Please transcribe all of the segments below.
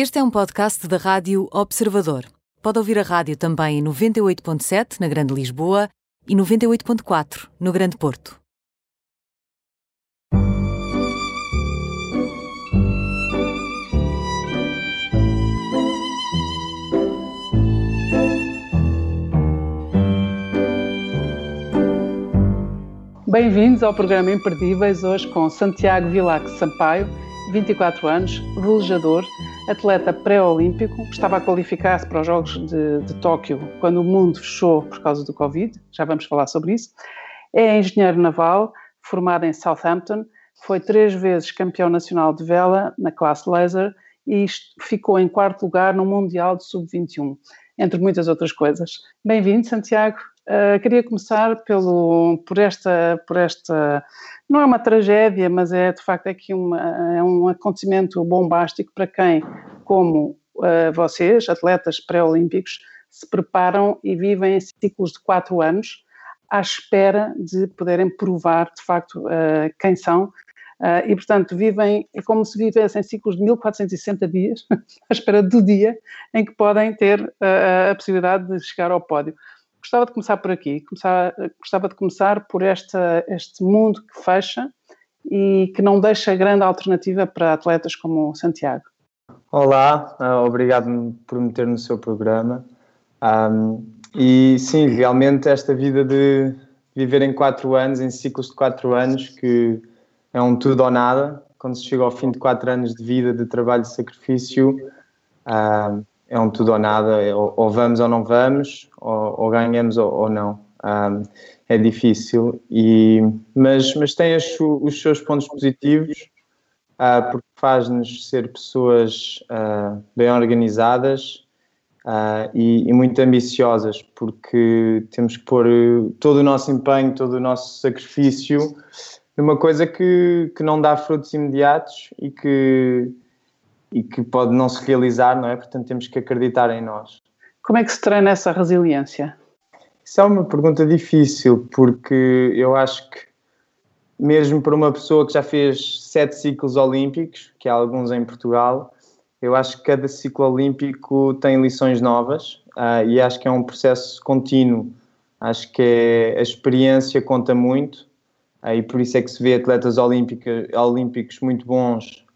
Este é um podcast da Rádio Observador. Pode ouvir a rádio também em 98.7 na Grande Lisboa e 98.4 no Grande Porto. Bem-vindos ao programa Imperdíveis, hoje com Santiago Vilac Sampaio, 24 anos, velejador, atleta pré-olímpico, estava a qualificar-se para os Jogos de, de Tóquio quando o mundo fechou por causa do Covid, já vamos falar sobre isso. É engenheiro naval, formado em Southampton, foi três vezes campeão nacional de vela na classe laser e ficou em quarto lugar no Mundial de Sub-21, entre muitas outras coisas. Bem-vindo, Santiago. Uh, queria começar pelo, por, esta, por esta, não é uma tragédia, mas é de facto aqui uma, é um acontecimento bombástico para quem, como uh, vocês, atletas pré-olímpicos, se preparam e vivem em ciclos de quatro anos à espera de poderem provar de facto uh, quem são. e, portanto, vivem, é como se vivessem ciclos de 1460 dias, à espera do dia em que podem ter a possibilidade de chegar ao pódio. Gostava de começar por aqui, gostava de começar por esta, este mundo que fecha e que não deixa grande alternativa para atletas como o Santiago. Olá, ah, obrigado por me ter no seu programa. Um, e sim, realmente esta vida de viver em quatro anos, em ciclos de quatro anos, que é um tudo ou nada, quando se chega ao fim de quatro anos de vida, de trabalho e sacrifício, um, é um tudo ou nada, é ou, ou vamos ou não vamos, ou, ou ganhamos ou, ou não. Um, é difícil, e, mas, mas tem as, os seus pontos positivos, uh, porque faz-nos ser pessoas uh, bem organizadas uh, e, e, muito ambiciosas, porque temos que pôr todo o nosso empenho, todo o nosso sacrifício numa coisa que, que não dá frutos imediatos e que e que pode não se realizar, não é? Portanto, temos que acreditar em nós. Como é que se treina essa resiliência? Isso é uma pergunta difícil, porque eu acho que, mesmo para uma pessoa que já fez sete ciclos olímpicos, que há alguns em Portugal, eu acho que cada ciclo olímpico tem lições novas uh, e acho que é um processo contínuo. Acho que é, a experiência conta muito uh, e por isso é que se vê atletas olímpicos muito bons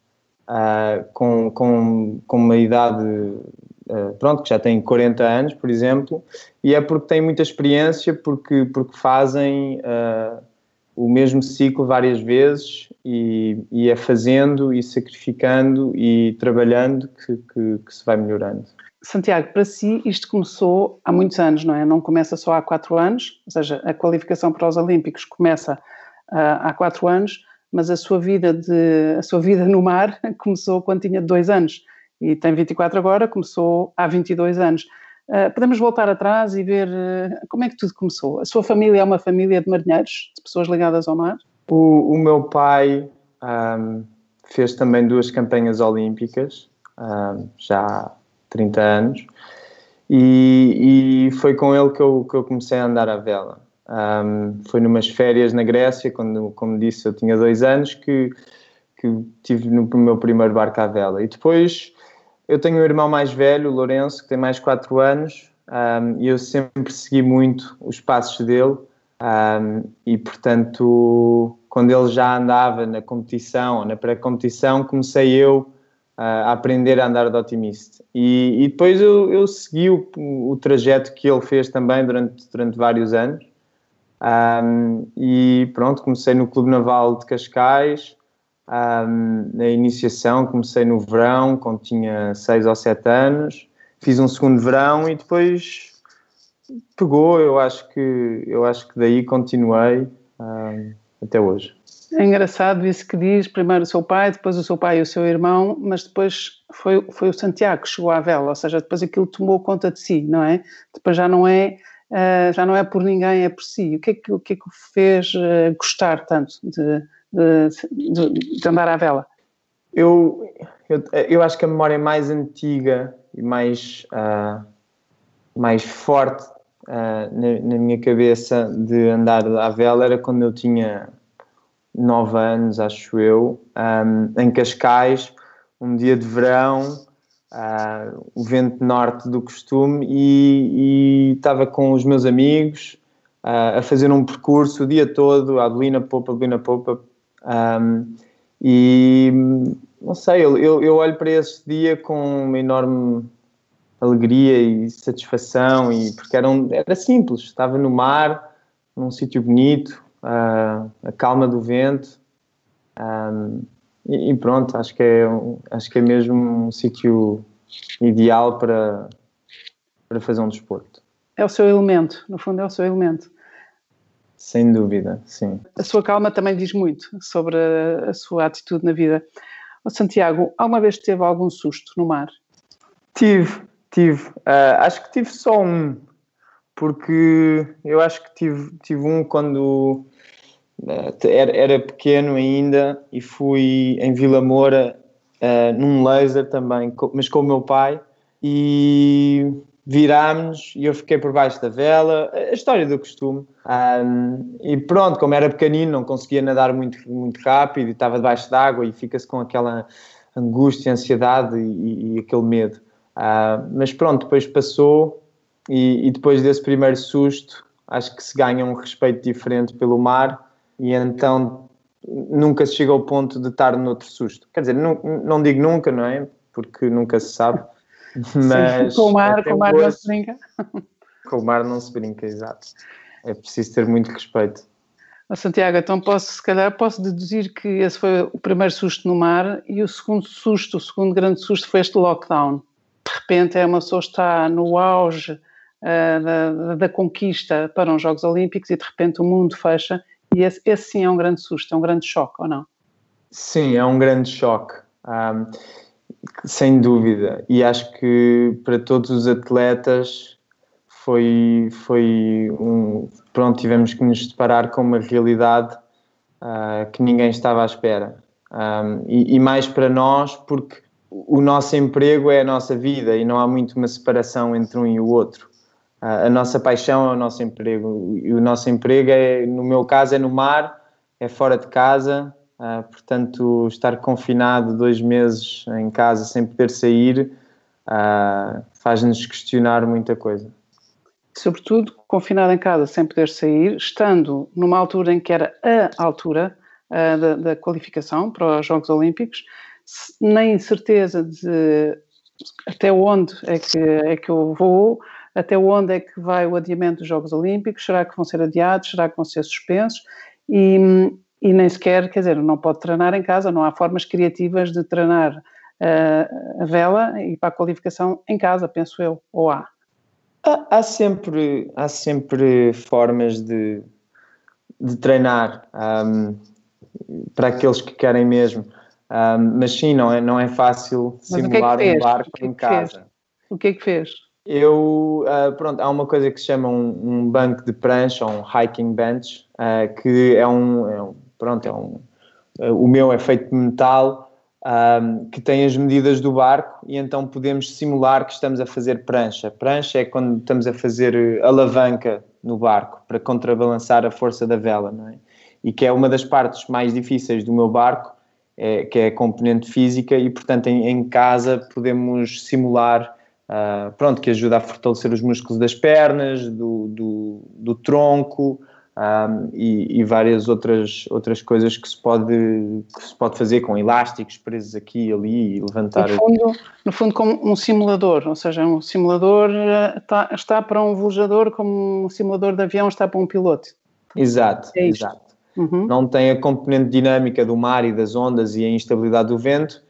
uh, com, com, com uma idade, uh, pronto, que já tem 40 anos, por exemplo, e é porque têm muita experiência, porque, porque fazem uh, o mesmo ciclo várias vezes e, e, é fazendo e sacrificando e trabalhando que, que, que se vai melhorando. Santiago, para si isto começou há muitos anos, não é? Não começa só há quatro anos, ou seja, a qualificação para os Olímpicos começa uh, há quatro anos, mas a sua vida de a sua vida no mar começou quando tinha dois anos e tem 24 agora, começou há 22 anos. Uh, podemos voltar atrás e ver uh, como é que tudo começou. A sua família é uma família de marinheiros, de pessoas ligadas ao mar? O, o meu pai um, fez também duas campanhas olímpicas, um, já há 30 anos, e, e, foi com ele que eu, que eu comecei a andar à vela. Um, foi numas férias na Grécia, quando, como disse, eu tinha dois anos, que, que tive no meu primeiro barco à vela. E depois eu tenho um irmão mais velho, o Lourenço, que tem mais quatro anos, um, e eu sempre segui muito os passos dele. Um, e portanto, quando ele já andava na competição, na pré-competição, comecei eu uh, a aprender a andar de otimista. E, e depois eu, eu segui o, o, trajeto que ele fez também durante, durante vários anos. Um, e pronto, comecei no Clube Naval de Cascais, um, na iniciação, comecei no verão, quando tinha 6 ou 7 anos, fiz um segundo verão e depois pegou, eu acho que, eu acho que daí continuei um, até hoje. É engraçado isso que diz, primeiro o seu pai, depois o seu pai e o seu irmão, mas depois foi, foi o Santiago que chegou à vela, ou seja, depois aquilo tomou conta de si, não é? Depois já não é uh, já não é por ninguém, é por si. O que é que o, que é que o fez uh, gostar tanto de, de, de, de, andar à vela? Eu, eu, eu acho que a memória mais antiga e mais, uh, mais forte na, na, minha cabeça de andar à vela era quando eu tinha nove anos, acho eu, um, em Cascais, um dia de verão, uh, o vento norte do costume e, estava com os meus amigos uh, a fazer um percurso o dia todo, a Adelina Popa, Adelina Popa, um, e não sei, eu, eu, olho para esse dia com uma enorme alegria e satisfação, e, porque era, um, era simples, estava no mar, num sítio bonito, uh, a calma do vento, um, e, e, pronto, acho que é, acho que é mesmo um sítio ideal para, para fazer um desporto. É o seu elemento, no fundo é o seu elemento. Sem dúvida, sim. A sua calma também diz muito sobre a, a sua atitude na vida. Santiago, alguma vez teve algum susto no mar? Tive, tive. Uh, acho que tive só um, porque eu acho que tive, tive um quando era, era, pequeno ainda e fui em Vila Moura uh, num laser também, mas com o meu pai e virámos e eu fiquei por baixo da vela, a história do costume. Um, e pronto, como era pequenino, não conseguia nadar muito, muito rápido e estava debaixo d'água e fica-se com aquela angústia, ansiedade e, e aquele medo. Uh, mas pronto, depois passou e, e, depois desse primeiro susto, acho que se ganha um respeito diferente pelo mar e então nunca se chega ao ponto de estar noutro susto. Quer dizer, não, não digo nunca, não é? Porque nunca se sabe. Mas Sim, com o mar, com o mar hoje, não se brinca. Com o mar não se brinca, exato. É preciso ter muito respeito. Santiago, então posso, se calhar, posso deduzir que esse foi o primeiro susto no mar e o segundo susto, o segundo grande susto foi este lockdown. De repente é uma pessoa está no auge uh, da, da, conquista para os Jogos Olímpicos e de repente o mundo fecha e esse, esse sim é um grande susto, é um grande choque, ou não? Sim, é um grande choque. Um, sem dúvida. E acho que para todos os atletas foi, foi um. Pronto, tivemos que nos deparar com uma realidade uh, que ninguém estava à espera. Um, e, e, mais para nós, porque o nosso emprego é a nossa vida e não há muito uma separação entre um e o outro. A nossa paixão é o nosso emprego. E o nosso emprego é, no meu caso, é no mar, é fora de casa, Uh, portanto, estar confinado dois meses em casa sem poder sair uh, faz-nos questionar muita coisa. Sobretudo, confinado em casa sem poder sair, estando numa altura em que era a altura uh, da, da, qualificação para os Jogos Olímpicos, nem certeza de até onde é que, é que eu vou, até onde é que vai o adiamento dos Jogos Olímpicos, será que vão ser adiados, será que vão ser suspensos? E, e nem sequer, quer dizer, não pode treinar em casa, não há formas criativas de treinar uh, a vela e para a qualificação em casa, penso eu, ou há? Há, há sempre, há sempre formas de, de treinar um, para aqueles que querem mesmo, um, mas sim, não é, não é fácil simular é um barco que é em casa. Fez? O que é que fez? Eu, uh, pronto, há uma coisa que se chama um, um banco de prancha, um hiking bench, uh, que é um, é um pronto, é um, o meu é feito de metal, que tem as medidas do barco e então podemos simular que estamos a fazer prancha. Prancha é quando estamos a fazer alavanca no barco para contrabalançar a força da vela, não é? E que é uma das partes mais difíceis do meu barco, é, que é a componente física e, portanto, em, em casa podemos simular, uh, pronto, que ajuda a fortalecer os músculos das pernas, do, do, do tronco, um, e, e, várias outras, outras coisas que se, pode, que se pode fazer com elásticos presos aqui e ali e levantar. No fundo, no fundo como um simulador, ou seja, um simulador está, eh, está para um velejador como um simulador de avião está para um piloto. Exato, é exato. Uhum. Não tem a componente dinâmica do mar e das ondas e a instabilidade do vento,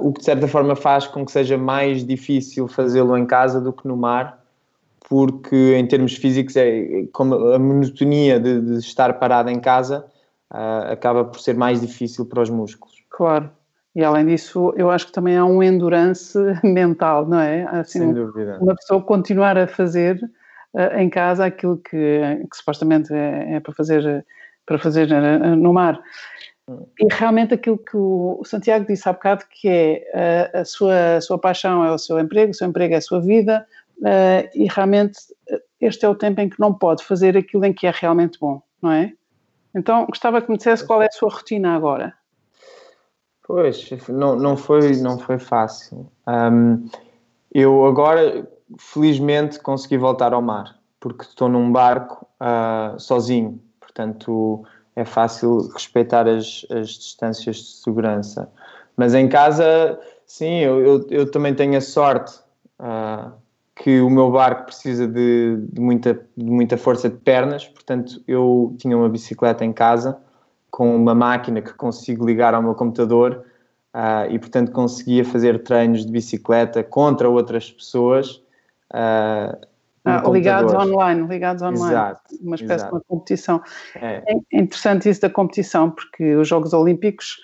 o que de certa forma faz com que seja mais difícil fazê-lo em casa do que no mar, porque em termos físicos é como a monotonia de, de estar parado em casa uh, acaba por ser mais difícil para os músculos. Claro. E além disso, eu acho que também há um endurance mental, não é? Assim, Sem dúvida. Uma pessoa continuar a fazer uh, em casa aquilo que, que supostamente é, é, para fazer, para fazer no mar. E realmente aquilo que o Santiago disse há bocado, que é a, sua, a sua paixão é o seu emprego, o seu emprego é a sua vida, uh, e realmente eh, este é o tempo em que não pode fazer aquilo em que é realmente bom, não é? Então gostava que me dissesse qual é a sua rotina agora. Pois, não, não, foi, não foi fácil. Um, eu agora, felizmente, consegui voltar ao mar, porque estou num barco uh, sozinho, portanto é fácil respeitar as, as distâncias de segurança. Mas em casa, sim, eu, eu, eu também tenho a sorte uh, que o meu barco precisa de, de, muita, de muita força de pernas, portanto eu tinha uma bicicleta em casa com uma máquina que consigo ligar ao meu computador uh, e, portanto, conseguia fazer treinos de bicicleta contra outras pessoas. Uh, ah, ligados online, ligados online. Exato, uma espécie exato. de uma competição. É. é interessante isso da competição, porque os Jogos Olímpicos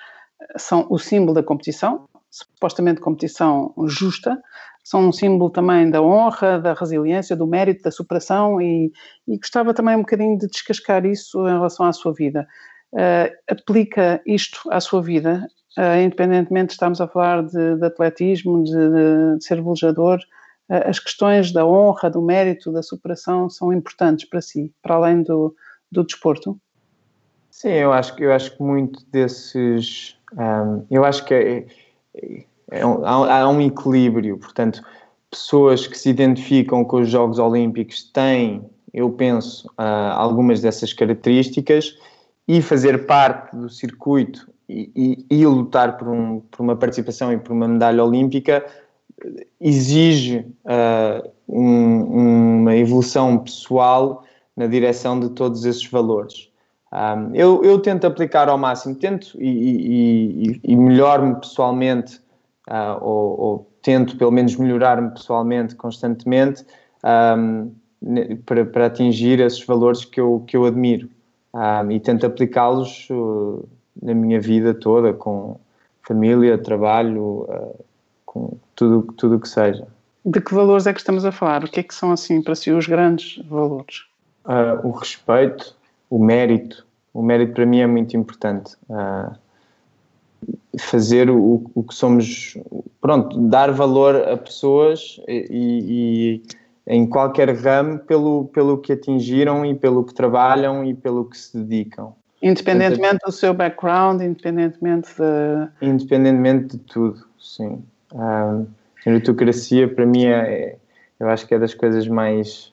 são o símbolo da competição, supostamente competição justa, são um símbolo também da honra, da resiliência, do mérito, da superação e, e gostava também um bocadinho de descascar isso em relação à sua vida uh, aplica isto à sua vida, uh, independentemente de estarmos a falar de, de atletismo, de, de, de ser velejador, as questões da honra, do mérito, da superação são importantes para si, para além do, do desporto? Sim, eu acho, eu acho que muito desses. Um, eu acho que é, é um, há, um equilíbrio, portanto, pessoas que se identificam com os Jogos Olímpicos têm, eu penso, uh, algumas dessas características e fazer parte do circuito e, e, e lutar por, um, por, uma participação e por uma medalha olímpica exige uh, um, uma evolução pessoal na direção de todos esses valores. Um, eu, eu, tento aplicar ao máximo, tento e, e, e melhor-me pessoalmente, uh, ou, ou, tento pelo menos melhorar-me pessoalmente constantemente um, para, para, atingir esses valores que eu, que eu admiro um, e tento aplicá-los uh, na minha vida toda, com família, trabalho, uh, com tudo tudo que seja. De que valores é que estamos a falar? O que é que são, assim, para si, os grandes valores? Uh, o respeito, o mérito. O mérito para mim é muito importante. Uh, fazer o, o, que somos, pronto, dar valor a pessoas e, e em qualquer ramo pelo, pelo que atingiram e pelo que trabalham e pelo que se dedicam. Independentemente do seu background, independentemente de... Independentemente de tudo, sim. Um, a meritocracia, para mim, é, eu acho que é das coisas mais...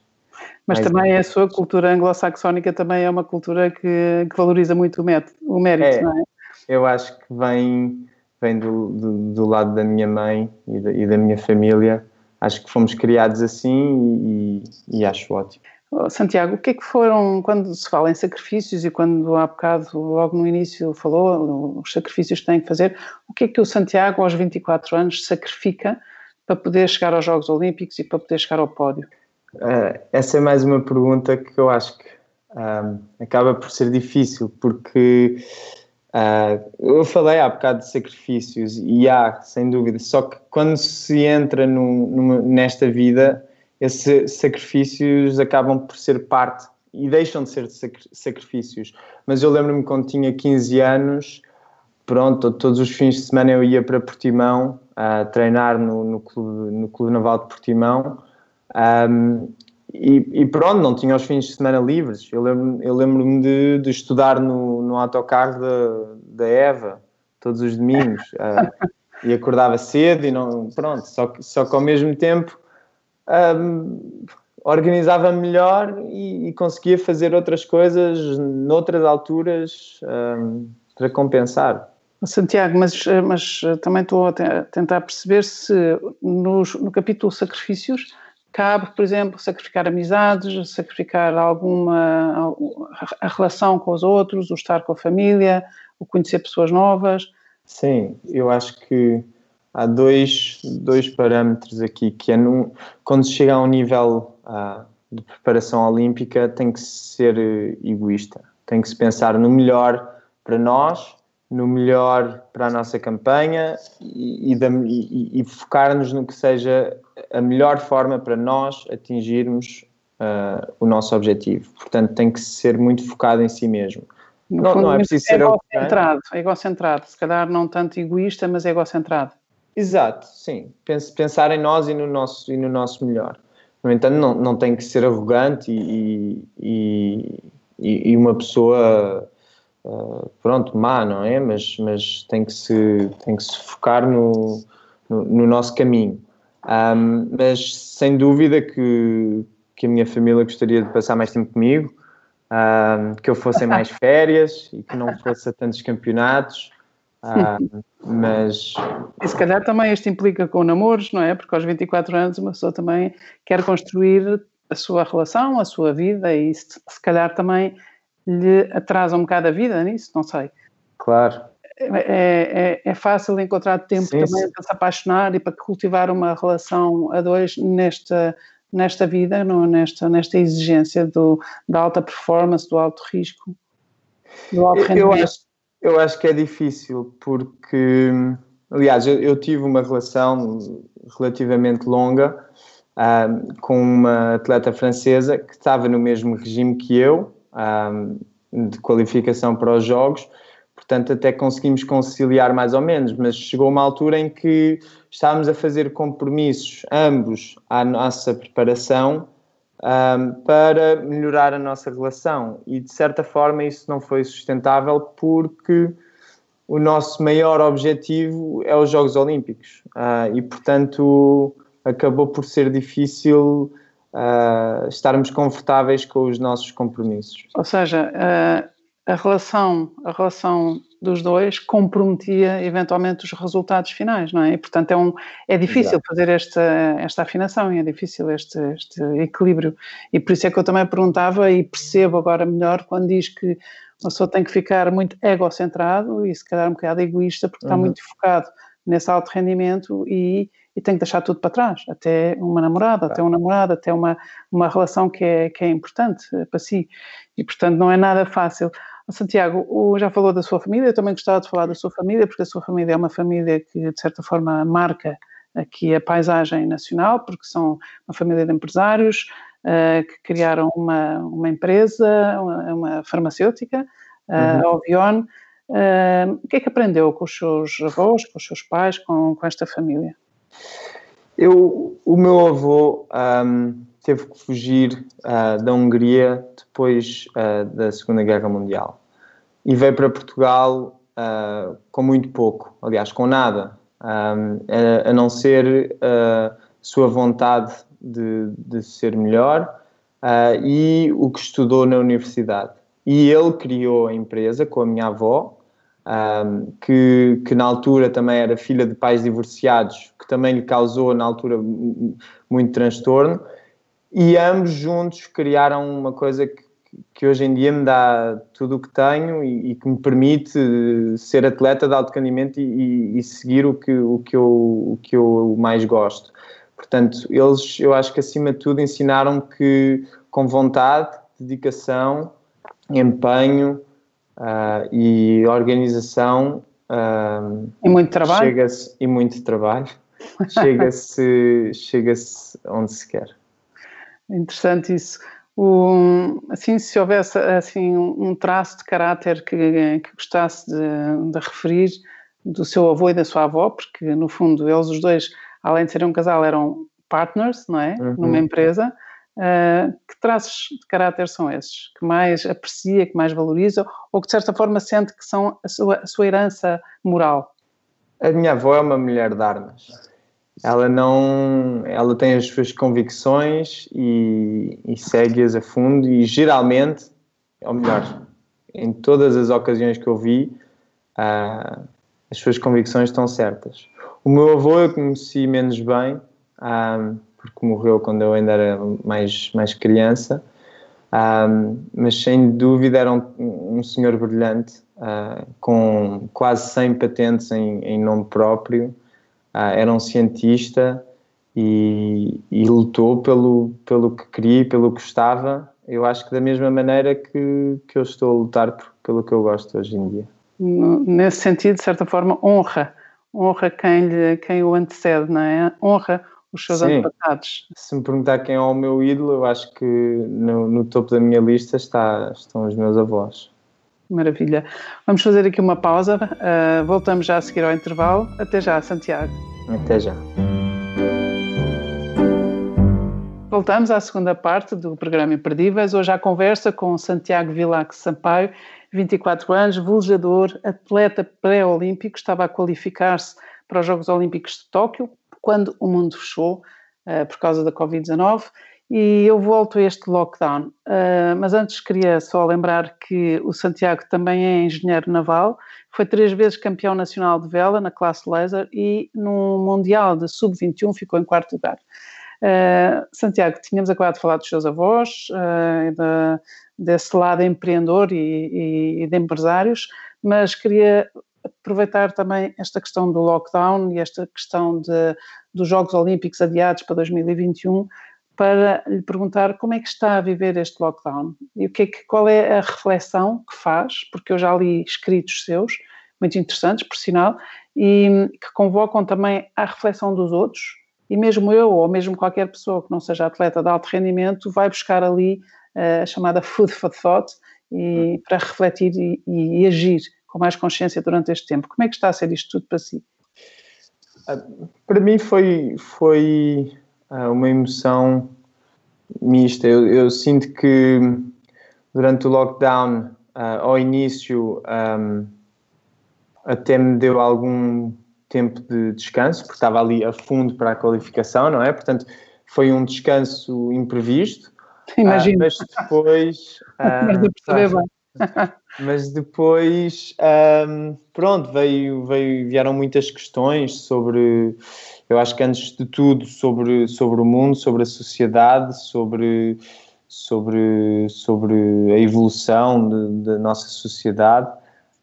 Mas mais também a sua cultura anglo-saxónica também é uma cultura que, que valoriza muito o, método, o mérito, é, não é? Eu acho que vem, vem do, do, do lado da minha mãe e da, e da minha família, acho que fomos criados assim e, e acho ótimo. Santiago, o que é que foram, quando se fala em sacrifícios e quando há bocado, logo no início, falou os sacrifícios que tem que fazer, o que é que o Santiago, aos 24 anos, sacrifica para poder chegar aos Jogos Olímpicos e para poder chegar ao pódio? Uh, essa é mais uma pergunta que eu acho que um, acaba por ser difícil, porque Uh, eu falei há bocado de sacrifícios e há, sem dúvida, só que quando se entra no, numa, nesta vida, esses sacrifícios acabam por ser parte e deixam de ser sacrifícios. Mas eu lembro-me quando tinha 15 anos, pronto, todos os fins de semana eu ia para Portimão a treinar no, no, clube, no Clube Naval de Portimão. Um, e, e, pronto, não tinha os fins de semana livres. Eu lembro-me lembro de, de, estudar no, no autocarro da, da Eva todos os domingos uh, e acordava cedo e não. Pronto, só só que ao mesmo tempo um, organizava melhor e, e, conseguia fazer outras coisas noutras alturas um, para compensar. Santiago, mas, mas também estou a tentar perceber se no, no capítulo Sacrifícios cabe, por exemplo, sacrificar amizades, sacrificar alguma a relação com os outros, o estar com a família, o conhecer pessoas novas. Sim, eu acho que há dois, dois parâmetros aqui, que é quando se chega a um nível uh, de preparação olímpica tem que ser egoísta, tem que se pensar no melhor para nós, no melhor para a nossa campanha e, e, e, e focar-nos no que seja a melhor forma para nós atingirmos uh, o nosso objetivo. Portanto, tem que ser muito focado em si mesmo. No não, fundo, não é preciso ser egocentrado, é egocentrado, se calhar não tanto egoísta, mas egocentrado. Exato, sim. Pensar em nós e no nosso, e no nosso melhor. No entanto, não, não tem que ser arrogante e, e, e uma pessoa uh, pronto, má, não é? Mas, mas tem, que se, tem que se focar no, no, no nosso caminho. Um, mas sem dúvida que, que a minha família gostaria de passar mais tempo comigo, um, que eu fosse em mais férias e que não fosse a tantos campeonatos. Um, mas. E se calhar também isto implica com namoros, não é? Porque aos 24 anos uma pessoa também quer construir a sua relação, a sua vida e se, se calhar também lhe atrasa um bocado a vida nisso, não sei. Claro. É, é, é, fácil encontrar tempo sim, também sim. para se apaixonar e para cultivar uma relação a dois nesta, nesta vida, não, nesta, nesta exigência do, da alta performance, do alto risco, do alto rendimento. Eu acho, eu acho que é difícil porque, aliás, eu, eu tive uma relação relativamente longa com uma atleta francesa que estava no mesmo regime que eu, de qualificação para os Jogos, portanto até conseguimos conciliar mais ou menos, mas chegou uma altura em que estávamos a fazer compromissos, ambos, à nossa preparação um, para melhorar a nossa relação e de certa forma isso não foi sustentável porque o nosso maior objetivo é os Jogos Olímpicos uh, e portanto acabou por ser difícil uh, estarmos confortáveis com os nossos compromissos. Ou seja, uh, a relação, a relação dos dois comprometia eventualmente os resultados finais, não é? E, portanto, é, um, é difícil Exato. fazer esta, esta afinação e é difícil este, este equilíbrio. E por isso é que eu também perguntava e percebo agora melhor quando diz que uma pessoa tem que ficar muito egocentrado e se calhar um bocado egoísta porque uhum. está muito focado nesse alto rendimento e e tem que deixar tudo para trás, até uma namorada, até um namorado, até uma, uma relação que é, que é importante para si. E, portanto, não é nada fácil. Santiago, já falou da sua família, eu também gostava de falar da sua família, porque a sua família é uma família que, de certa forma, marca aqui a paisagem nacional, porque são uma família de empresários uh, que criaram uma, uma empresa, uma, uma farmacêutica, uh, uhum. a Ovion. Uh, o que é que aprendeu com os seus avós, com os seus pais, com, com esta família? Eu, o meu avô um, teve que fugir uh, da Hungria depois uh, da Segunda Guerra Mundial e veio para Portugal uh, com muito pouco, aliás, com nada, um, a, não ser a sua vontade de, de ser melhor e o que estudou na universidade. E ele criou a empresa com a minha avó, que, que, na altura também era filha de pais divorciados, que também lhe causou na altura muito transtorno, e ambos juntos criaram uma coisa que, que hoje em dia me dá tudo o que tenho e, e que me permite ser atleta de alto rendimento e, e, seguir o que, o, que eu, o que eu mais gosto. Portanto, eles, eu acho que acima de tudo ensinaram que com vontade, dedicação, empenho, uh, e organização. Uh, e muito trabalho. Chega e muito trabalho. Chega-se chega onde se quer. Interessante isso. O, assim, se houvesse assim, um traço de caráter que, que gostasse de, de, referir do seu avô e da sua avó, porque no fundo eles os dois, além de serem um casal, eram partners, não é? Uhum. Numa empresa. Uh, que traços de caráter são esses? Que mais aprecia, que mais valoriza ou que de certa forma sente que são a sua, a sua herança moral? A minha avó é uma mulher de armas. Ela não, ela tem as suas convicções e, e segue-as a fundo e geralmente, ou melhor, em todas as ocasiões que eu vi, uh, as suas convicções estão certas. O meu avô eu conheci menos bem. Uh, porque morreu quando eu ainda era mais, mais criança. Um, mas sem dúvida era um, um senhor brilhante, uh, com quase 100 patentes em, em nome próprio, uh, era um cientista e, e, lutou pelo, pelo que queria e pelo que gostava. Eu acho que da mesma maneira que, que eu estou a lutar por, pelo que eu gosto hoje em dia. Nesse sentido, de certa forma, honra, honra quem, lhe, quem o antecede, não é? Honra os seus Sim. antepassados. Se me perguntar quem é o meu ídolo, eu acho que no, no topo da minha lista está, estão os meus avós. Maravilha. Vamos fazer aqui uma pausa. Uh, voltamos já a seguir ao intervalo. Até já, Santiago. Até já. Voltamos à segunda parte do programa Imperdíveis. Hoje à conversa com Santiago Vilac Sampaio, 24 anos, velejador, atleta pré-olímpico, estava a qualificar-se para os Jogos Olímpicos de Tóquio, quando o mundo fechou uh, por causa da Covid-19 e eu volto a este lockdown. Uh, mas antes queria só lembrar que o Santiago também é engenheiro naval, foi três vezes campeão nacional de vela na classe laser e no Mundial de Sub-21 ficou em quarto lugar. Uh, Santiago, tínhamos acabado de falar dos seus avós, uh, de, desse lado empreendedor e, e, e, de empresários, mas queria aproveitar também esta questão do lockdown e esta questão de, dos Jogos Olímpicos adiados para 2021 para lhe perguntar como é que está a viver este lockdown e o que é que, qual é a reflexão que faz, porque eu já li escritos seus, muito interessantes, por sinal, e que convocam também à reflexão dos outros, e mesmo eu, ou mesmo qualquer pessoa que não seja atleta de alto rendimento, vai buscar ali uh, a chamada food for thought e, para refletir e, e, agir com mais consciência durante este tempo. Como é que está a ser isto tudo para si? Ah, para mim foi, foi uma emoção mista. Eu, eu, sinto que durante o lockdown, uh, ao início, um, até me deu algum tempo de descanso, porque estava ali a fundo para a qualificação, não é? Portanto, foi um descanso imprevisto. Imagina. Uh, mas depois. Uh, mas depois, um, pronto, veio, veio, vieram muitas questões sobre. Eu acho que antes de tudo sobre, sobre o mundo, sobre a sociedade, sobre, sobre, sobre a evolução da nossa sociedade.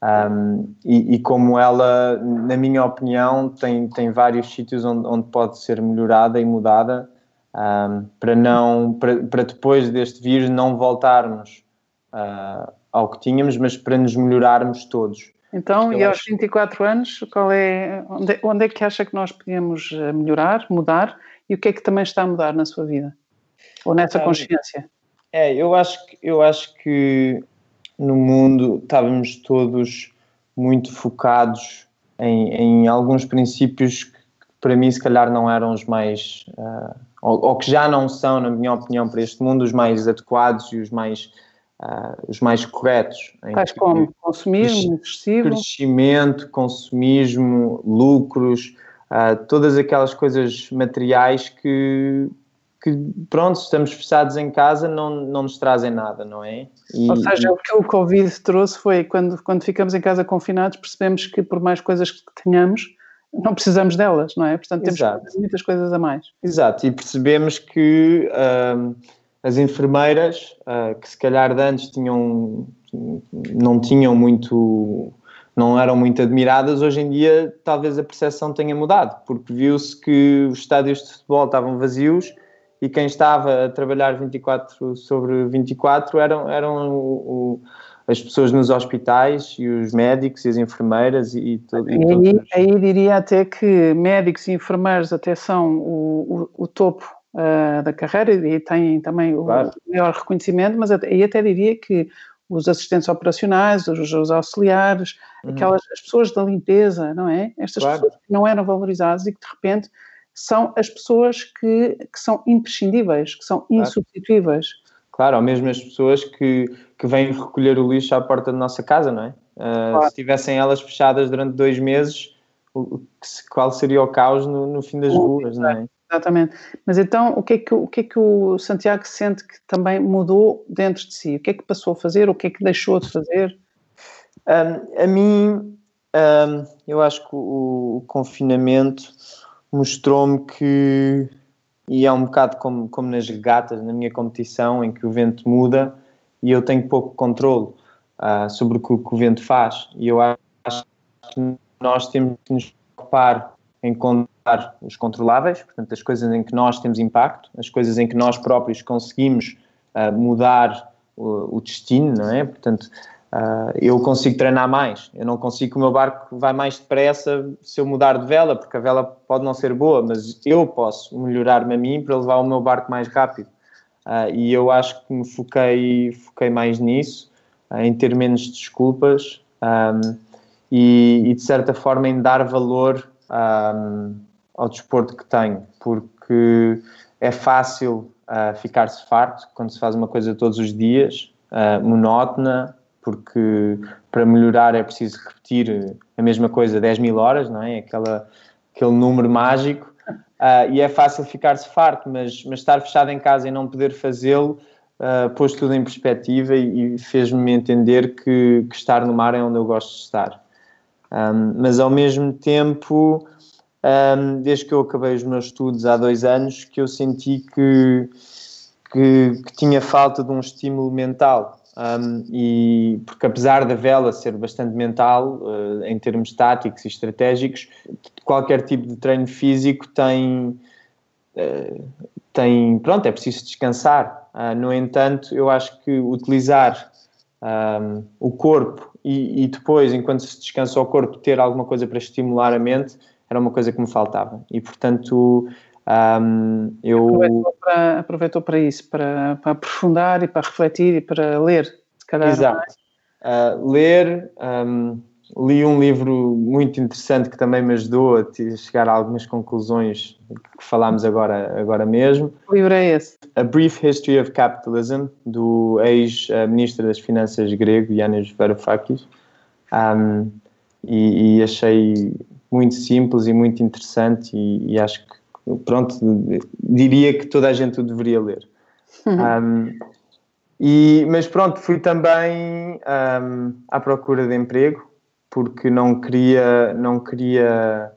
Um, e, e, como ela, na minha opinião, tem, tem vários sítios onde, onde pode ser melhorada e mudada um, para, não, para, para depois deste vírus não voltarmos uh, ao que tínhamos, mas para nos melhorarmos todos. Então, Eu e aos 24 anos, qual é, onde, onde é que acha que nós podíamos eh, melhorar, mudar e o que é que também está a mudar na sua vida? Ou nessa consciência? É, eu acho que, eu acho que no mundo estávamos todos muito focados em, em alguns princípios que para mim se calhar não eram os mais uh, ou, ou, que já não são, na minha opinião, para este mundo os mais adequados e os mais uh, os mais corretos. Tais como consumismo excessivo, crescimento, consumismo, lucros, uh, todas aquelas coisas materiais que que, pronto, estamos fechados em casa, não, não nos trazem nada, não é? E, Ou seja, e... o que o Covid trouxe foi, quando, quando ficamos em casa confinados, percebemos que por mais coisas que tenhamos, não precisamos delas, não é? Portanto, temos muitas coisas a mais. Exato, e percebemos que uh, as enfermeiras, uh, que se calhar de antes tinham, não tinham muito não eram muito admiradas, hoje em dia talvez a percepção tenha mudado, porque viu-se que os estádios de futebol estavam vazios e quem estava a trabalhar 24 sobre 24 eram, eram o, o, as pessoas nos hospitais e os médicos e as enfermeiras e, e tudo. E aí, aí, diria até que médicos e enfermeiros até são o, o topo uh, da carreira e têm também claro. o maior reconhecimento, mas aí até diria que os assistentes operacionais, os, os auxiliares, uhum. aquelas as pessoas da limpeza, não é? Estas claro. pessoas que não eram valorizadas e que de repente são as pessoas que, que são imprescindíveis, que são insubstituíveis. Claro, ou mesmo as pessoas que, que vêm recolher o lixo à porta da nossa casa, não é? Uh, claro. Se tivessem elas fechadas durante dois meses, qual seria o caos no, no fim das ruas, não é? Exatamente. Mas então, o que, é que, o que é que o Santiago sente que também mudou dentro de si? O que é que passou a fazer? O que é que deixou de fazer? Um, a mim, um, eu acho que o, o confinamento mostrou-me que, e é um bocado como, como nas regatas, na minha competição, em que o vento muda e eu tenho pouco controle uh, sobre o que, que, o vento faz. E eu acho que nós temos que nos preocupar em contar os controláveis, portanto, as coisas em que nós temos impacto, as coisas em que nós próprios conseguimos uh, mudar o, o, destino, não é? Portanto, Uh, eu consigo treinar mais. Eu não consigo que o meu barco vá mais depressa se eu mudar de vela, porque a vela pode não ser boa, mas eu posso melhorar-me a mim para levar o meu barco mais rápido. Uh, e eu acho que me foquei, foquei mais nisso, em ter menos desculpas um, e, e, de certa forma, em dar valor um, ao desporto que tenho, porque é fácil uh, ficar-se farto quando se faz uma coisa todos os dias, uh, monótona, porque para melhorar é preciso repetir a mesma coisa 10 mil horas, não é? Aquela, aquele número mágico. Uh, e é fácil ficar-se farto, mas, mas estar fechado em casa e não poder fazê-lo uh, pôs tudo em perspectiva e, e fez-me entender que, que, estar no mar é onde eu gosto de estar. Um, mas ao mesmo tempo, um, desde que eu acabei os meus estudos há dois anos, que eu senti que, que, que tinha falta de um estímulo mental. Um, e porque apesar da vela ser bastante mental uh, em termos táticos e estratégicos, qualquer tipo de treino físico tem uh, tem pronto é preciso descansar. Uh, no entanto, eu acho que utilizar o corpo e, e, depois, enquanto se descansa o corpo, ter alguma coisa para estimular a mente era uma coisa que me faltava. E portanto um, eu... aproveitou, para, aproveitou para isso, para, para, aprofundar e para refletir e para ler, se calhar. Exato. Uh, ler, um, li um livro muito interessante que também me ajudou a chegar a algumas conclusões que falámos agora, agora mesmo. O livro é esse? A Brief History of Capitalism, do ex-ministro das Finanças grego, Yanis Varoufakis. Um, e, e, achei muito simples e muito interessante e, e acho que pronto, diria que toda a gente o deveria ler. Uhum. Um, e, mas pronto, fui também um, à procura de emprego porque não queria, não queria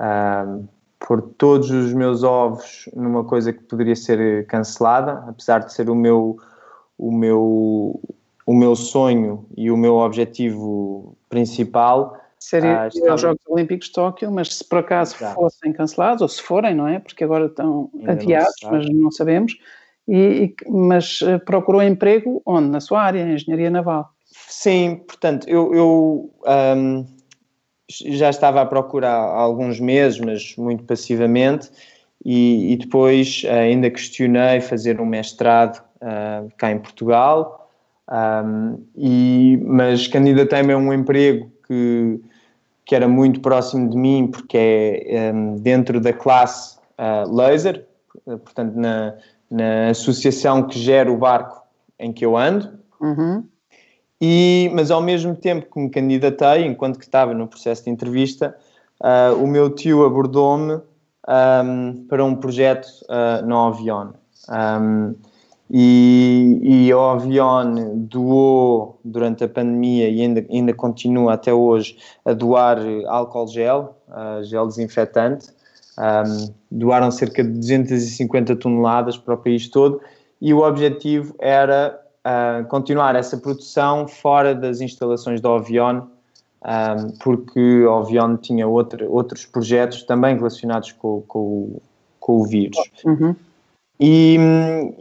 um, pôr todos os meus ovos numa coisa que poderia ser cancelada, apesar de ser o meu, o meu, o meu sonho e o meu objetivo principal Seria ah, os Jogos Olímpicos de Tóquio, mas se por acaso Exato. fossem cancelados, ou se forem, não é? Porque agora estão Ainda adiados, não mas não sabemos. E, e, mas uh, procurou emprego onde? Na sua área, engenharia naval. Sim, portanto, eu, eu um, já estava à procura há alguns meses, mas muito passivamente, e, e depois uh, ainda questionei fazer um mestrado uh, cá em Portugal, um, e, mas candidatei-me a um emprego que, que era muito próximo de mim, porque é um, dentro da classe uh, laser, portanto, na, na associação que gera o barco em que eu ando. Uhum. E, mas ao mesmo tempo que me candidatei, enquanto que estava no processo de entrevista, uh, o meu tio abordou-me um, para um projeto uh, no Avion. Um, e, e o Avion doou durante a pandemia e ainda, ainda continua até hoje a doar álcool gel, uh, gel desinfetante. Um, doaram cerca de 250 toneladas para o país todo e o objetivo era uh, continuar essa produção fora das instalações do Avion, um, porque o Avion tinha outro, outros projetos também relacionados com, com, com o vírus. Uhum. E,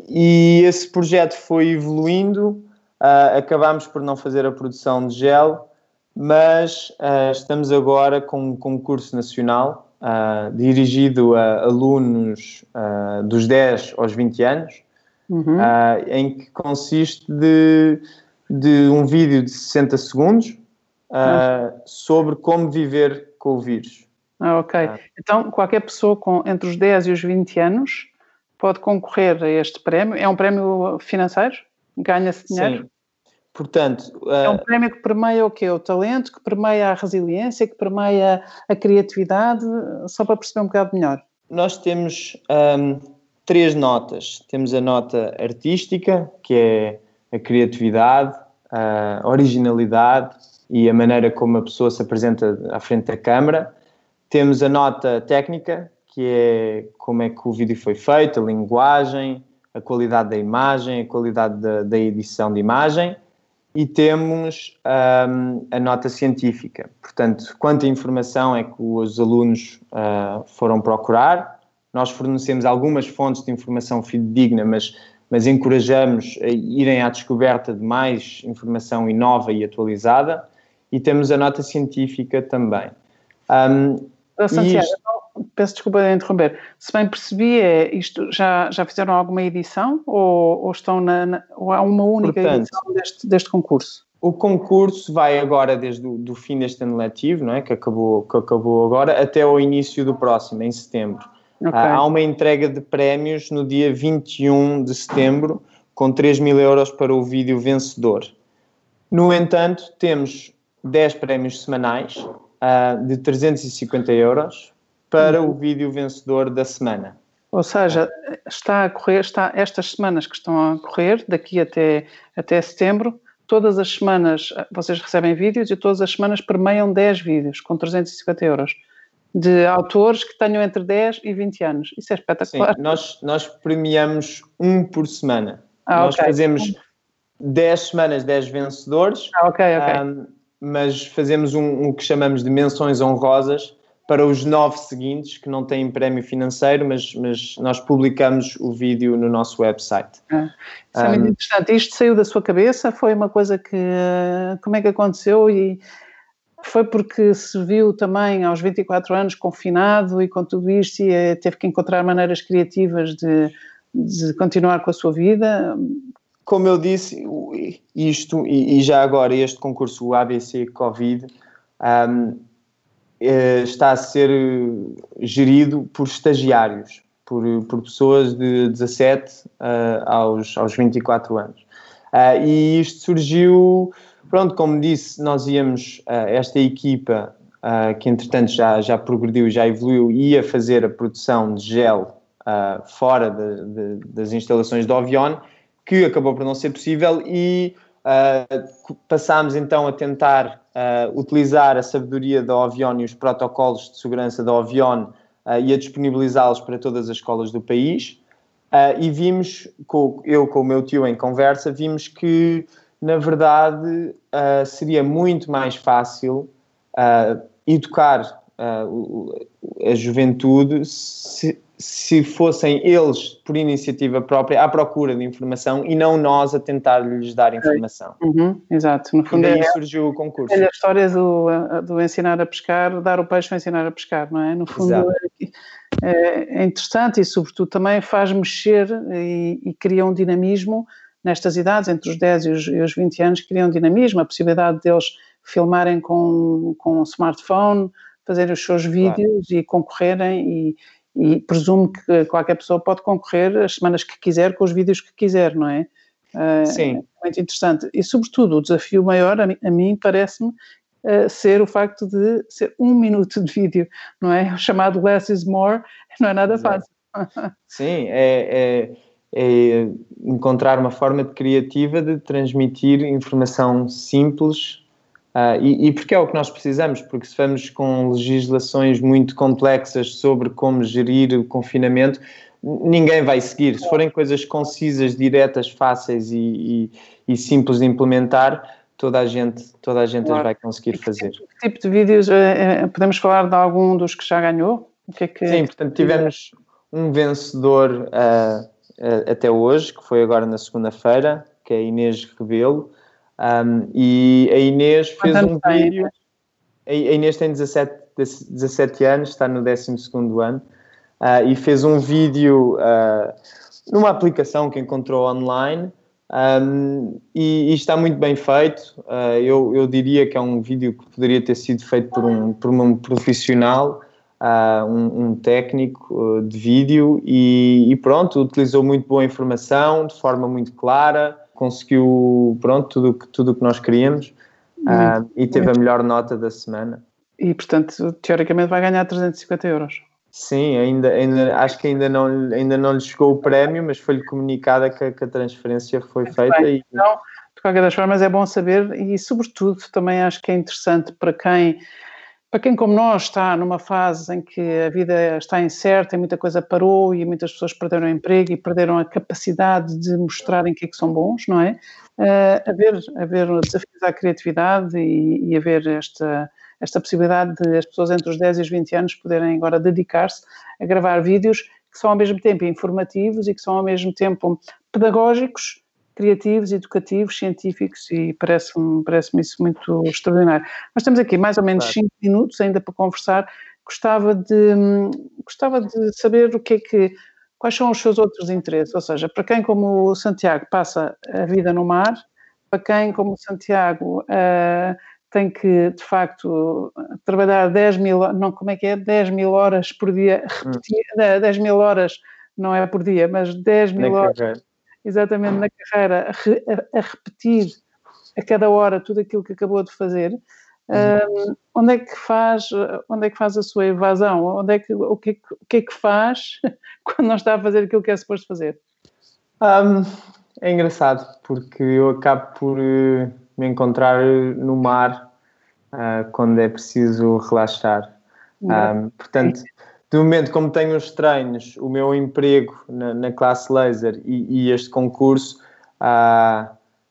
e esse projeto foi evoluindo, uh, acabámos por não fazer a produção de gel, mas uh, estamos agora com um concurso nacional uh, dirigido a alunos dos 10 aos 20 anos, uhum. em que consiste de, de, um vídeo de 60 segundos uhum. sobre como viver com o vírus. Ah, ok. Então, qualquer pessoa com entre os 10 e os 20 anos pode concorrer a este prémio? É um prémio financeiro? Ganha-se dinheiro? Sim. Portanto, uh... é um prémio que permeia o quê? O talento, que permeia a resiliência, que permeia a criatividade, só para perceber um bocado melhor. Nós temos um, três notas. Temos a nota artística, que é a criatividade, a originalidade e a maneira como a pessoa se apresenta à frente da câmara. Temos a nota técnica, que é como é que o vídeo foi feito, a linguagem, a qualidade da imagem, a qualidade da, da edição de imagem e temos um, a nota científica. Portanto, quanta informação é que os alunos uh, foram procurar. Nós fornecemos algumas fontes de informação fidedigna, mas, mas encorajamos a irem à descoberta de mais informação nova e atualizada. E temos a nota científica também. Um, Santiago, isto... peço desculpa de interromper. Se bem percebi, é isto já, já fizeram alguma edição ou, ou estão na, na, ou há uma única Portanto, edição deste, deste concurso? O concurso vai agora desde o do fim deste ano letivo, não é? que, acabou, que acabou agora, até ao início do próximo, em setembro. Okay. Há uma entrega de prémios no dia 21 de setembro, com 3 mil euros para o vídeo vencedor. No entanto, temos 10 prémios semanais uh, de 350 euros para uhum. o vídeo vencedor da semana. Ou seja, está a correr, está, estas semanas que estão a correr, daqui até, até setembro, todas as semanas vocês recebem vídeos e todas as semanas permeiam 10 vídeos com 350 euros de autores que tenham entre 10 e 20 anos. Isso é espetacular. Sim, nós, nós premiamos um por semana. Ah, nós okay. fazemos 10 semanas, 10 vencedores. Ah, ok, ok. Um, mas fazemos um, um, que chamamos de menções honrosas para os nove seguintes que não têm prémio financeiro, mas, mas nós publicamos o vídeo no nosso website. Ah, isso é muito interessante. Isto saiu da sua cabeça? Foi uma coisa que. Como é que aconteceu? E foi porque se viu também aos 24 anos confinado e com tudo isto e eh, teve que encontrar maneiras criativas de, de continuar com a sua vida? Como eu disse, isto e, já agora este concurso, o ABC Covid, um, eh, está a ser gerido por estagiários, por, por pessoas de 17 uh, aos, aos 24 anos. Uh, e isto surgiu, pronto, como disse, nós íamos, uh, esta equipa, que entretanto já, já progrediu, já evoluiu, ia fazer a produção de gel fora de, de, das instalações do Ovion, que acabou por não ser possível e passámos então a tentar utilizar a sabedoria da Ovion e os protocolos de segurança da Ovion e a disponibilizá-los para todas as escolas do país. E vimos, eu com o meu tio em conversa, vimos que, na verdade, seria muito mais fácil educar a juventude se, se fossem eles, por iniciativa própria, à procura de informação e não nós a tentar lhes dar informação. Uhum, exato. No fundo, e daí é, surgiu o concurso. É a história do, do ensinar a pescar, dar o peixe para ensinar a pescar, não é? No fundo, é, é, interessante e, sobretudo, também faz mexer e, e, cria um dinamismo nestas idades, entre os 10 e os, e os 20 anos, cria um dinamismo, a possibilidade deles filmarem com, com um smartphone, fazerem os seus vídeos claro. e concorrerem e e presumo que qualquer pessoa pode concorrer as semanas que quiser com os vídeos que quiser, não é? Ah, Sim. É muito interessante. E, sobretudo, o desafio maior, a mim, mim parece-me, uh, ser o facto de ser um minuto de vídeo, não é? O chamado less is more, não é nada fácil. Sim, é, é, é, encontrar uma forma criativa de transmitir informação simples Uh, e, e, porque é o que nós precisamos, porque se vamos com legislações muito complexas sobre como gerir o confinamento, ninguém vai seguir. Se forem coisas concisas, diretas, fáceis e, e, e simples de implementar, toda a gente, toda a gente claro. as vai conseguir fazer. Que tipo, que tipo de vídeos, eh, eh, podemos falar de algum dos que já ganhou? Que é que... Sim, portanto tivemos um vencedor uh, até hoje, que foi agora na segunda-feira, que é Inês Rebelo, um, e a Inês fez um vídeo. A Inês tem 17, 17 anos, está no 12 ano, uh, e fez um vídeo uh, numa aplicação que encontrou online. Um, e, e, está muito bem feito. Uh, eu, eu diria que é um vídeo que poderia ter sido feito por um, por um profissional, um, um, técnico uh, de vídeo, e, e, pronto, utilizou muito boa informação, de forma muito clara conseguiu, pronto, tudo que, tudo que nós queríamos uh, e teve a melhor nota da semana. E, portanto, teoricamente vai ganhar 350 euros. Sim, ainda, ainda, acho que ainda não, ainda não lhe chegou o prémio, mas foi-lhe comunicada que, que, a transferência foi Muito feita. E... Então, de qualquer das formas, é bom saber e, sobretudo, também acho que é interessante para quem para quem como nós está numa fase em que a vida está incerta e muita coisa parou e muitas pessoas perderam o emprego e perderam a capacidade de mostrarem que é que são bons, não é? Uh, haver, haver desafios à criatividade e, e haver esta, esta possibilidade de as pessoas entre os 10 e os 20 anos poderem agora dedicar-se a gravar vídeos que são ao mesmo tempo informativos e que são ao mesmo tempo pedagógicos criativos, educativos, científicos e parece-me parece isso muito extraordinário. Nós temos aqui mais ou menos 5 minutos ainda para conversar. Gostava de, gostava de saber o que é que, quais são os seus outros interesses, ou seja, para quem como o Santiago passa a vida no mar, para quem como o Santiago uh, tem que, de facto, trabalhar 10 mil, não, como é que é? 10 mil horas por dia, repetir, hum. 10 mil horas, não é por dia, mas 10 mil horas. Exatamente na carreira, a, a, repetir a cada hora tudo aquilo que acabou de fazer, uhum. um, onde é que faz, onde é que faz a sua evasão? Onde é que, o, que, o que é que faz quando não está a fazer aquilo que é suposto fazer? Um, é engraçado, porque eu acabo por uh, me encontrar no mar uh, quando é preciso relaxar. Um, portanto, de momento, como tenho os treinos, o meu emprego na, na classe laser e, e este concurso, uh,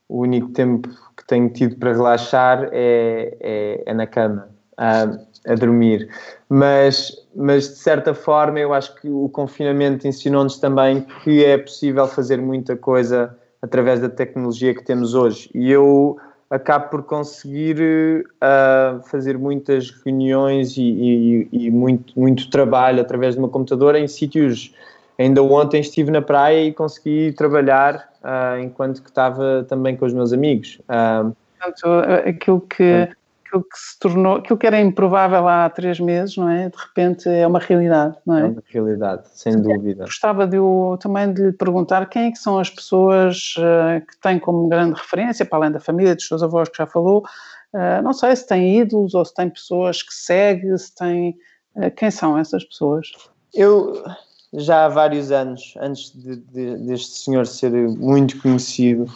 o único tempo que tenho tido para relaxar é, é, é na cama, a dormir. Mas, mas, de certa forma, eu acho que o confinamento ensinou-nos também que é possível fazer muita coisa através da tecnologia que temos hoje. E eu acabo por conseguir uh, fazer muitas reuniões e, e, e, muito, muito trabalho através do meu computador em sítios. Ainda ontem estive na praia e consegui trabalhar uh, enquanto que estava também com os meus amigos. Uh, Portanto, aquilo que aquilo que se tornou, aquilo que era improvável há três meses, não é? De repente é uma realidade, não é? É uma realidade, sem dúvida. Gostava de eu, também de lhe perguntar quem é que são as pessoas uh, que têm como grande referência, para além da família, dos seus avós que já falou, uh, não sei se tem ídolos ou se tem pessoas que segue, se tem... Uh, quem são essas pessoas? Eu, já há vários anos, antes de, de, deste senhor ser muito conhecido,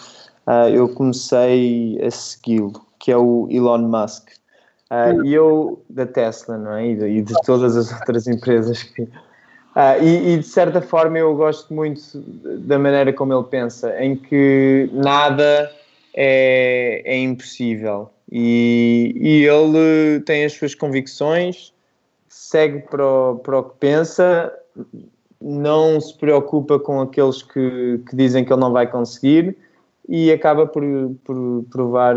eu comecei a segui-lo que é o Elon Musk. Uh, e eu, da Tesla, não é? E de, todas as outras empresas que. Uh, e, e, de certa forma eu gosto muito da maneira como ele pensa, em que nada é, é impossível. E, e ele tem as suas convicções, segue para o, para o que pensa, não se preocupa com aqueles que, que dizem que ele não vai conseguir e acaba por, por provar,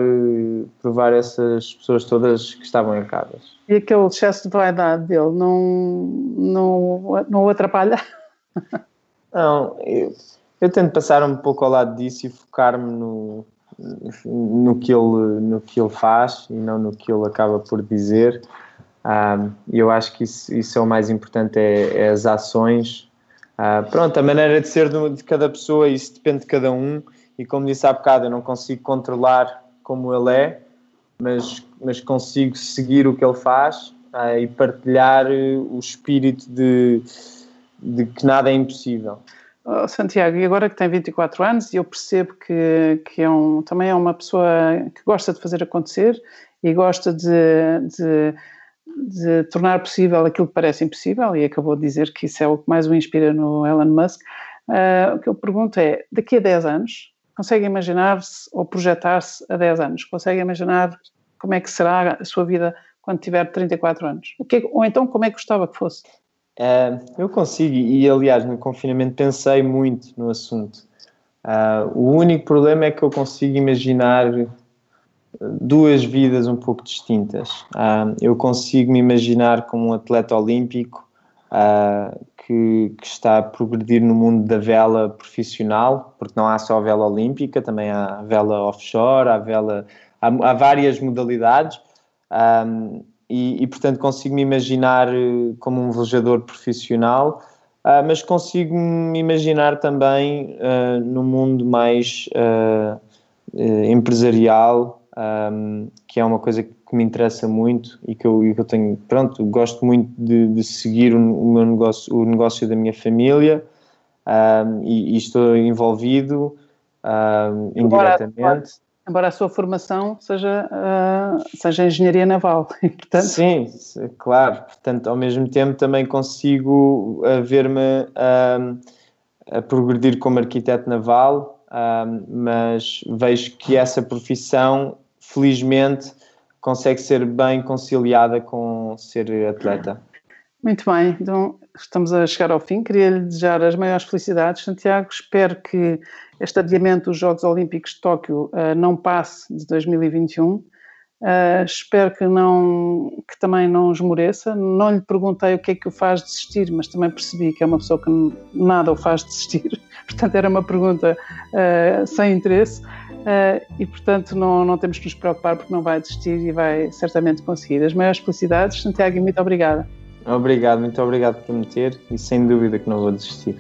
provar essas pessoas todas que estavam erradas. E aquele excesso de vaidade dele não, não, não o atrapalha? Não, eu, eu tento passar um pouco ao lado disso e focar-me no, no, que ele, no que ele faz e não no que ele acaba por dizer. E eu acho que isso, isso é o mais importante, é, é as ações. Uh, pronto, a maneira de ser de, de cada pessoa, isso depende de cada um e como disse há bocado, eu não consigo controlar como ele é, mas, mas consigo seguir o que ele faz uh, e partilhar uh, o espírito de, de que nada é impossível. Oh, Santiago, e agora que tem 24 anos, eu percebo que, que é um, também é uma pessoa que gosta de fazer acontecer e gosta de, de, de, tornar possível aquilo que parece impossível, e acabou de dizer que isso é o que mais o inspira no Elon Musk. Uh, o que eu pergunto é: daqui a 10 anos, consegue imaginar-se ou projetar-se a 10 anos? Consegue imaginar como é que será a sua vida quando tiver 34 anos? O que é, ou então como é que gostava que fosse? Eu consigo, e aliás, no confinamento pensei muito no assunto. Uh, o único problema é que eu consigo imaginar duas vidas um pouco distintas. Uh, eu consigo me imaginar como um atleta olímpico que, que, está a progredir no mundo da vela profissional, porque não há só a vela olímpica, também há vela offshore, há, vela, há, há várias modalidades. Um, e, e, portanto consigo me imaginar eh, como um velejador profissional, uh, mas consigo me imaginar também uh, no mundo mais uh, empresarial, um, que é uma coisa que me interessa muito e que eu, que eu tenho, pronto, gosto muito de, de seguir o, o, meu negócio, o negócio da minha família um, e, e, estou envolvido um, indiretamente. Embora, embora, a sua formação seja, uh, seja engenharia naval. Portanto... Sim, claro. Portanto, ao mesmo tempo também consigo ver-me a progredir como arquiteto naval, mas vejo que essa profissão felizmente consegue ser bem conciliada com ser atleta. Muito bem, então estamos a chegar ao fim. Queria lhe desejar as maiores felicidades, Santiago. Espero que este adiamento dos Jogos Olímpicos de Tóquio uh, não passe de 2021. Uh, eh, espero que, não, que também não esmoreça. Não lhe perguntei o que é que o faz desistir, mas também percebi que é uma pessoa que nada o faz desistir. Portanto, era uma pergunta uh, sem interesse. Uh, e, portanto, não, não temos que nos preocupar porque não vai desistir e vai certamente conseguir. As maiores felicidades, Santiago, muito obrigada. Obrigado, muito obrigado por me ter e sem dúvida que não vou desistir.